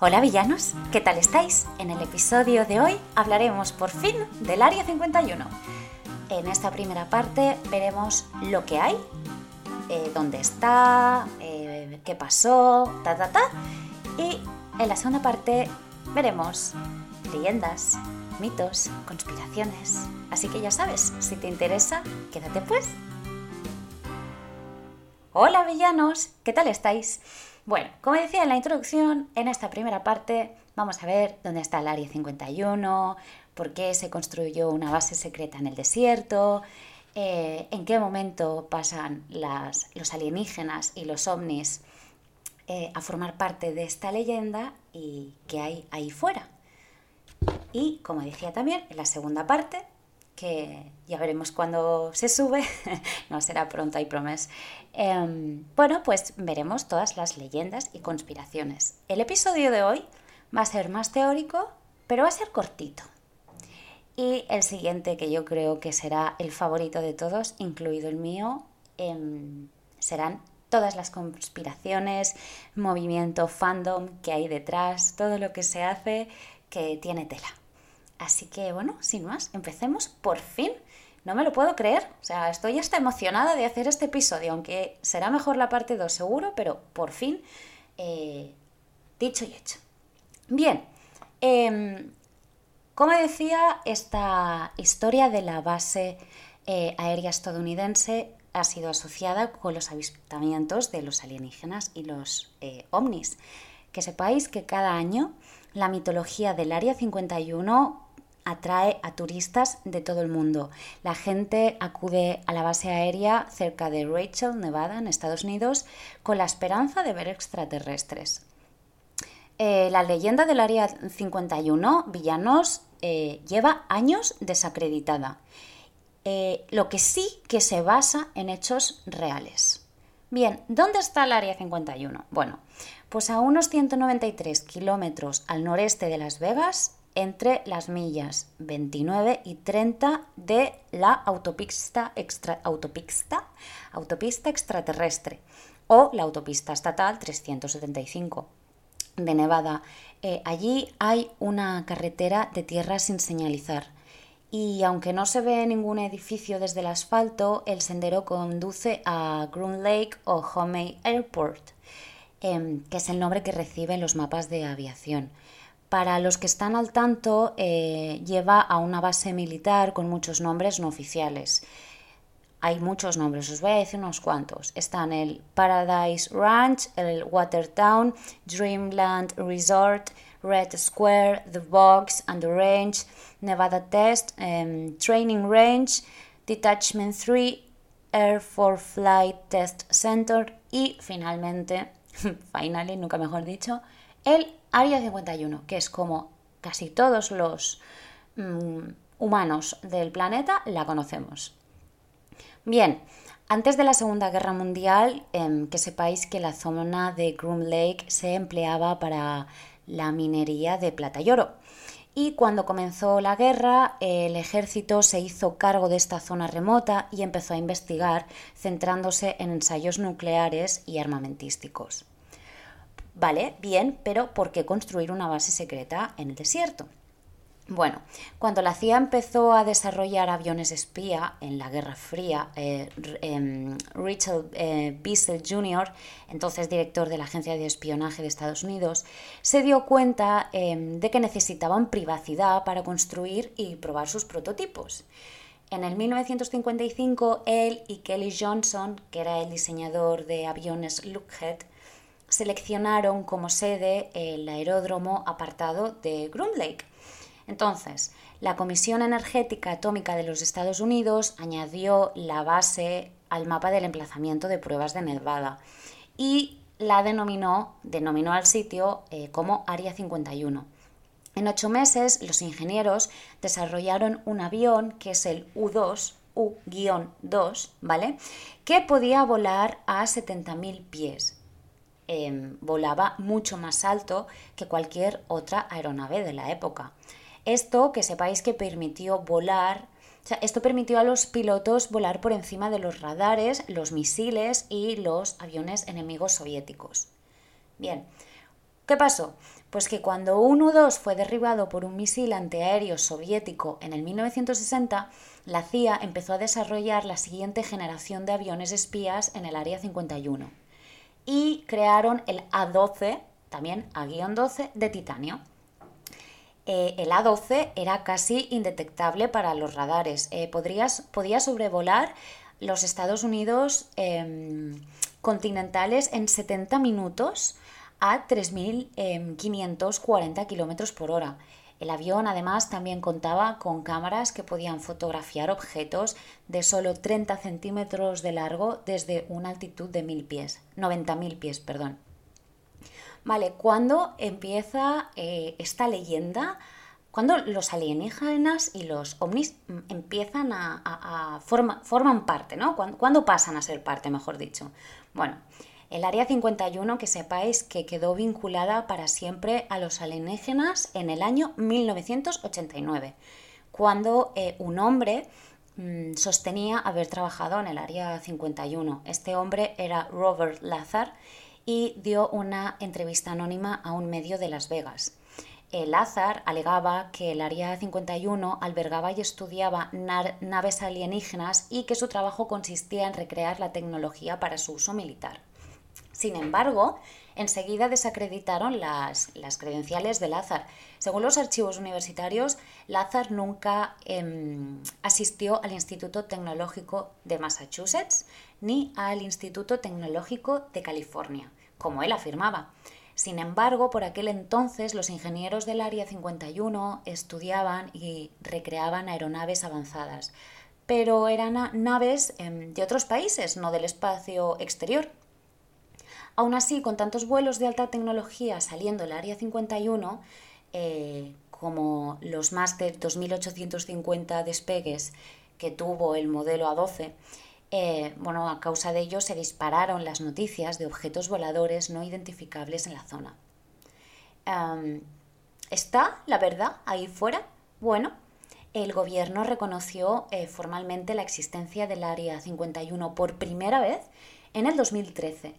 Hola villanos, ¿qué tal estáis? En el episodio de hoy hablaremos por fin del Área 51. En esta primera parte veremos lo que hay, eh, dónde está, eh, qué pasó, ta ta ta. Y en la segunda parte veremos leyendas, mitos, conspiraciones. Así que ya sabes, si te interesa, quédate pues. Hola villanos, ¿qué tal estáis? Bueno, como decía en la introducción, en esta primera parte vamos a ver dónde está el Área 51, por qué se construyó una base secreta en el desierto, eh, en qué momento pasan los alienígenas y los ovnis eh, a formar parte de esta leyenda y qué hay ahí fuera. Y como decía también, en la segunda parte que ya veremos cuando se sube, no será pronto, hay promes. Em, bueno, pues veremos todas las leyendas y conspiraciones. El episodio de hoy va a ser más teórico, pero va a ser cortito. Y el siguiente, que yo creo que será el favorito de todos, incluido el mío, em, serán todas las conspiraciones, movimiento, fandom que hay detrás, todo lo que se hace que tiene tela. Así que bueno, sin más, empecemos por fin. No me lo puedo creer, o sea, estoy hasta emocionada de hacer este episodio, aunque será mejor la parte 2 seguro, pero por fin, eh, dicho y hecho. Bien, em, como decía, esta historia de la base eh, aérea estadounidense ha sido asociada con los avistamientos de los alienígenas y los eh, ovnis. Que sepáis que cada año la mitología del Área 51 atrae a turistas de todo el mundo. La gente acude a la base aérea cerca de Rachel, Nevada, en Estados Unidos, con la esperanza de ver extraterrestres. Eh, la leyenda del Área 51, Villanos, eh, lleva años desacreditada, eh, lo que sí que se basa en hechos reales. Bien, ¿dónde está el Área 51? Bueno, pues a unos 193 kilómetros al noreste de Las Vegas, entre las millas 29 y 30 de la autopista, autopista, autopista extraterrestre o la autopista estatal 375 de Nevada. Eh, allí hay una carretera de tierra sin señalizar y aunque no se ve ningún edificio desde el asfalto, el sendero conduce a Groom Lake o Homey Airport, em, que es el nombre que reciben los mapas de aviación. Para los que están al tanto, eh, lleva a una base militar con muchos nombres no oficiales. Hay muchos nombres, os voy a decir unos cuantos. Están el Paradise Ranch, el Watertown, Dreamland Resort, Red Square, The Box and the Range, Nevada Test, em, Training Range, Detachment 3, Air Force Flight Test Center y finalmente, finally, nunca mejor dicho, el Área 51, que es como casi todos los mm, humanos del planeta la conocemos. Bien, antes de la Segunda Guerra Mundial, em, que sepáis que la zona de Groom Lake se empleaba para la minería de plata y oro. Y cuando comenzó la guerra, el ejército se hizo cargo de esta zona remota y empezó a investigar, centrándose en ensayos nucleares y armamentísticos. Vale, bien, pero ¿por qué construir una base secreta en el desierto? Bueno, cuando la CIA empezó a desarrollar aviones espía en la Guerra Fría, eh, em, Richard eh, Bissell Jr., entonces director de la Agencia de Espionaje de Estados Unidos, se dio cuenta em, de que necesitaban privacidad para construir y probar sus prototipos. En el 1955, él y Kelly Johnson, que era el diseñador de aviones Lockheed, seleccionaron como sede el aeródromo apartado de Groom Lake. Entonces, la Comisión Energética Atómica de los Estados Unidos añadió la base al mapa del emplazamiento de pruebas de Nevada y la denominó, denominó al sitio eh, como Área 51. En ocho meses, los ingenieros desarrollaron un avión que es el U-2, U-2, ¿vale? Que podía volar a 70.000 pies. Em, volaba mucho más alto que cualquier otra aeronave de la época. Esto que sepáis que permitió volar, esto permitió a los pilotos volar por encima de los radares, los misiles y los aviones enemigos soviéticos. Bien, ¿qué pasó? Pues que cuando un U-2 fue derribado por un misil antiaéreo soviético en el 1960, la CIA empezó a desarrollar la siguiente generación de aviones espías en el Área 51 y crearon el A-12, también A-12, de titanio. Eh, el A-12 era casi indetectable para los radares. Eh, podía sobrevolar los Estados Unidos em, continentales en 70 minutos a 3.540 km por hora. El avión además también contaba con cámaras que podían fotografiar objetos de solo 30 centímetros de largo desde una altitud de 1000 pies, 90.000 pies, perdón. Vale, ¿cuándo empieza eh, esta leyenda? Cuando los alienígenas y los ovnis empiezan a, forman parte, ¿no? ¿Cuándo pasan a ser parte, mejor dicho? Bueno, el Área 51, que sepáis que quedó vinculada para siempre a los alienígenas en el año 1989, cuando eh, un hombre mm, sostenía haber trabajado en el Área 51. Este hombre era Robert Lazar y dio una entrevista anónima a un medio de Las Vegas. El Lazar alegaba que el Área 51 albergaba y estudiaba naves alienígenas y que su trabajo consistía en recrear la tecnología para su uso militar. Sin embargo, enseguida desacreditaron las, credenciales de Lázaro. Según los archivos universitarios, Lázaro nunca em, asistió al Instituto Tecnológico de Massachusetts ni al Instituto Tecnológico de California, como él afirmaba. Sin embargo, por aquel entonces los ingenieros del Área 51 estudiaban y recreaban aeronaves avanzadas, pero eran naves em, de otros países, no del espacio exterior. Aún así, con tantos vuelos de alta tecnología saliendo el Área 51, eh, como los más de 2.850 despegues que tuvo el modelo A12, eh, bueno, a causa de ello se dispararon las noticias de objetos voladores no identificables en la zona. ¿Está la verdad ahí fuera? Bueno, el gobierno reconoció eh, formalmente la existencia del Área 51 por primera vez en el 2013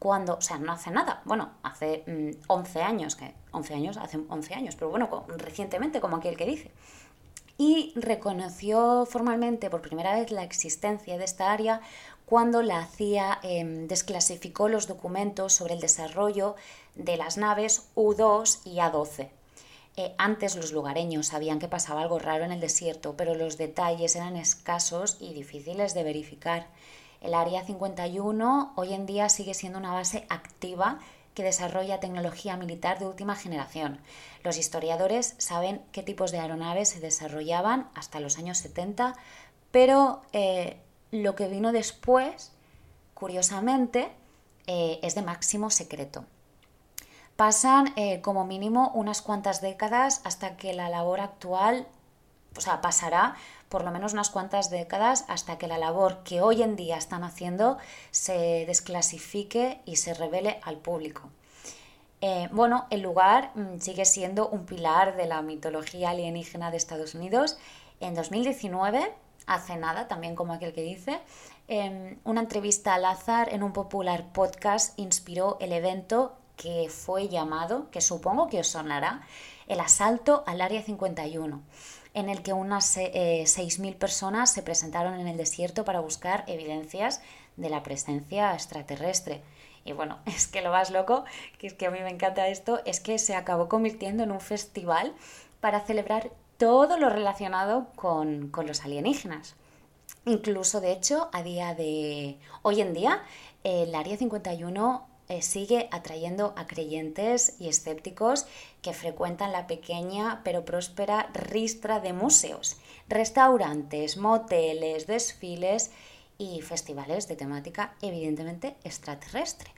cuando, o sea, no hace nada, bueno, hace 11 mm, años, que 11 años, hace 11 años, pero bueno, recientemente, como aquel que dice. Y reconoció formalmente por primera vez la existencia de esta área cuando la CIA em, desclasificó los documentos sobre el desarrollo de las naves U-2 y A-12. Eh, antes los lugareños sabían que pasaba algo raro en el desierto, pero los detalles eran escasos y difíciles de verificar. El Área 51 hoy en día sigue siendo una base activa que desarrolla tecnología militar de última generación. Los historiadores saben qué tipos de aeronaves se desarrollaban hasta los años 70, pero eh, lo que vino después, curiosamente, eh, es de máximo secreto. Pasan eh, como mínimo unas cuantas décadas hasta que la labor actual, o sea, pasará por lo menos unas cuantas décadas hasta que la labor que hoy en día están haciendo se desclasifique y se revele al público. Eh, bueno, el lugar mm, sigue siendo un pilar de la mitología alienígena de Estados Unidos. En 2019, hace nada, también como aquel que dice, em, una entrevista al azar en un popular podcast inspiró el evento que fue llamado, que supongo que os sonará, el asalto al Área 51 en el que unas 6.000 eh, personas se presentaron en el desierto para buscar evidencias de la presencia extraterrestre. Y bueno, es que lo más loco, que es que a mí me encanta esto, es que se acabó convirtiendo en un festival para celebrar todo lo relacionado con, los alienígenas. Incluso, de hecho, a día de hoy en día, el Área 51 eh, sigue atrayendo a creyentes y escépticos que frecuentan la pequeña pero próspera ristra de museos, restaurantes, moteles, desfiles y festivales de temática evidentemente extraterrestre.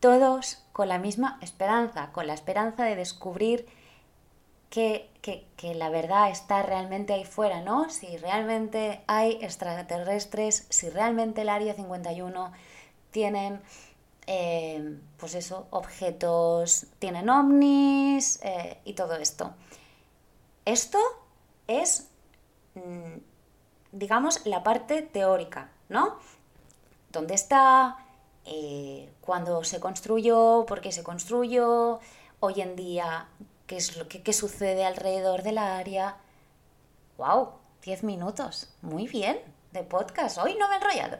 Todos con la misma esperanza, con la esperanza de descubrir que, que, la verdad está realmente ahí fuera, ¿no? Si realmente hay extraterrestres, si realmente el Área 51 tienen eh, pues eso, objetos tienen ovnis eh, y todo esto. Esto es, mm, digamos, la parte teórica, ¿no? ¿Dónde está? Eh, ¿Cuándo se construyó? ¿Por qué se construyó? hoy en día, qué es lo que sucede alrededor del área. ¡Wow! 10 minutos. Muy bien, de podcast. Hoy no me he enrollado.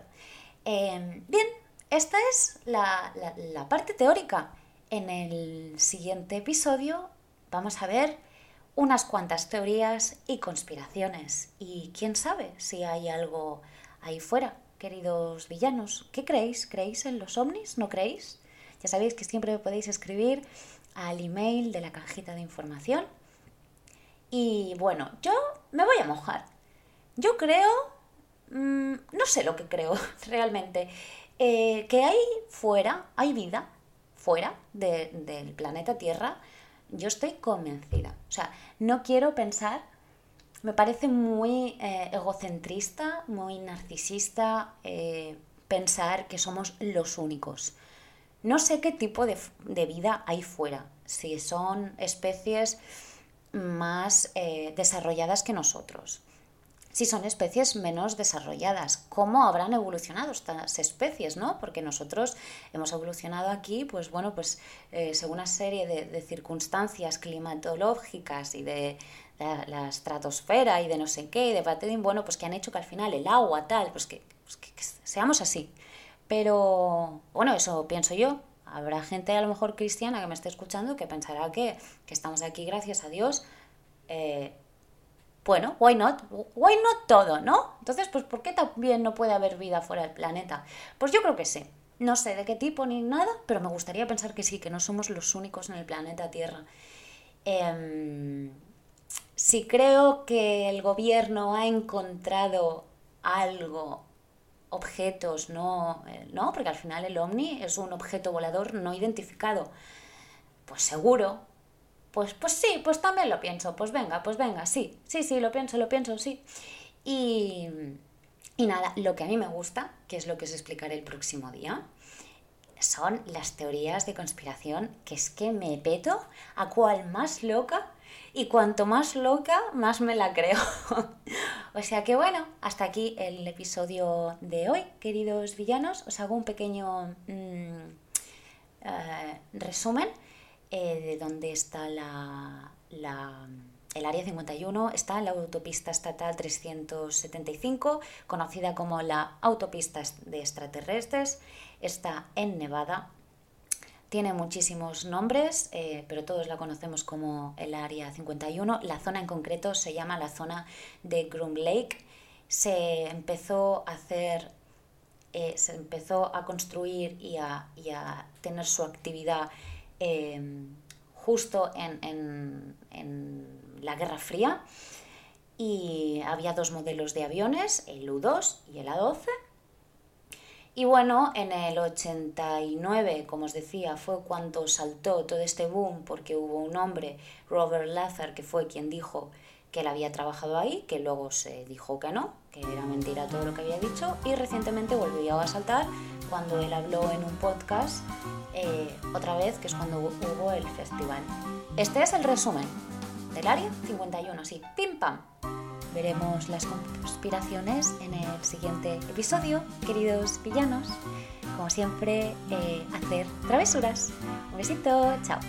Em, bien, esta es la, la parte teórica. En el siguiente episodio vamos a ver unas cuantas teorías y conspiraciones. Y quién sabe si hay algo ahí fuera, queridos villanos. ¿Qué creéis? ¿Creéis en los ovnis? ¿No creéis? Ya sabéis que siempre me podéis escribir al email de la cajita de información. Y bueno, yo me voy a mojar. Yo creo, mm, no sé lo que creo realmente, eh, que hay fuera, hay vida fuera del planeta Tierra. Yo estoy convencida. O sea, no quiero pensar, me parece muy eh, egocentrista, muy narcisista eh, pensar que somos los únicos. No sé qué tipo de, vida hay fuera, si son especies más desarrolladas que nosotros, si son especies menos desarrolladas, cómo habrán evolucionado estas especies, ¿no? Porque nosotros hemos evolucionado aquí, pues bueno, pues eh, según una serie de, circunstancias climatológicas y de, la, estratosfera y de no sé qué, y de bueno, pues que han hecho que al final el agua, tal, pues que pues seamos así. Pero bueno, eso pienso yo. Habrá gente a lo mejor cristiana que me esté escuchando que pensará que, estamos aquí gracias a Dios. Eh, bueno, why not? Why not todo, ¿no? Entonces, pues ¿por qué también no puede haber vida fuera del planeta? Pues yo creo que sí. No sé de qué tipo ni nada, pero me gustaría pensar que sí, que no somos los únicos en el planeta Tierra. Eh, si creo que el gobierno ha encontrado algo objetos, no, eh, no, porque al final el ovni es un objeto volador no identificado. Pues seguro. Pues, pues sí, pues también lo pienso. Pues venga, pues venga, sí, sí, sí, lo pienso, lo pienso, sí. Y, y nada, lo que a mí me gusta, que es lo que os explicaré el próximo día, son las teorías de conspiración, que es que me peto a cual más loca y cuanto más loca, más me la creo. o sea que bueno, hasta aquí el episodio de hoy, queridos villanos. Os hago un pequeño mm, eh, resumen eh, de dónde está la, el área 51 está la autopista estatal 375, conocida como la autopista de extraterrestres. Está en Nevada, tiene muchísimos nombres, eh, pero todos la conocemos como el Área 51. La zona en concreto se llama la zona de Groom Lake. Se empezó a hacer, eh, se empezó a construir y a, tener su actividad em, justo en, la Guerra Fría. Y había dos modelos de aviones, el U-2 y el A-12 y bueno, en el 89, como os decía, fue cuando saltó todo este boom porque hubo un hombre, Robert Lazar, que fue quien dijo que él había trabajado ahí, que luego se dijo que no, que era mentira todo lo que había dicho, y recientemente volvió a saltar cuando él habló en un podcast, eh, otra vez, que es cuando hubo el festival. Este es el resumen del área 51, sí, pim pam. Veremos las conspiraciones en el siguiente episodio, queridos villanos. Como siempre, eh, hacer travesuras. Un besito, chao.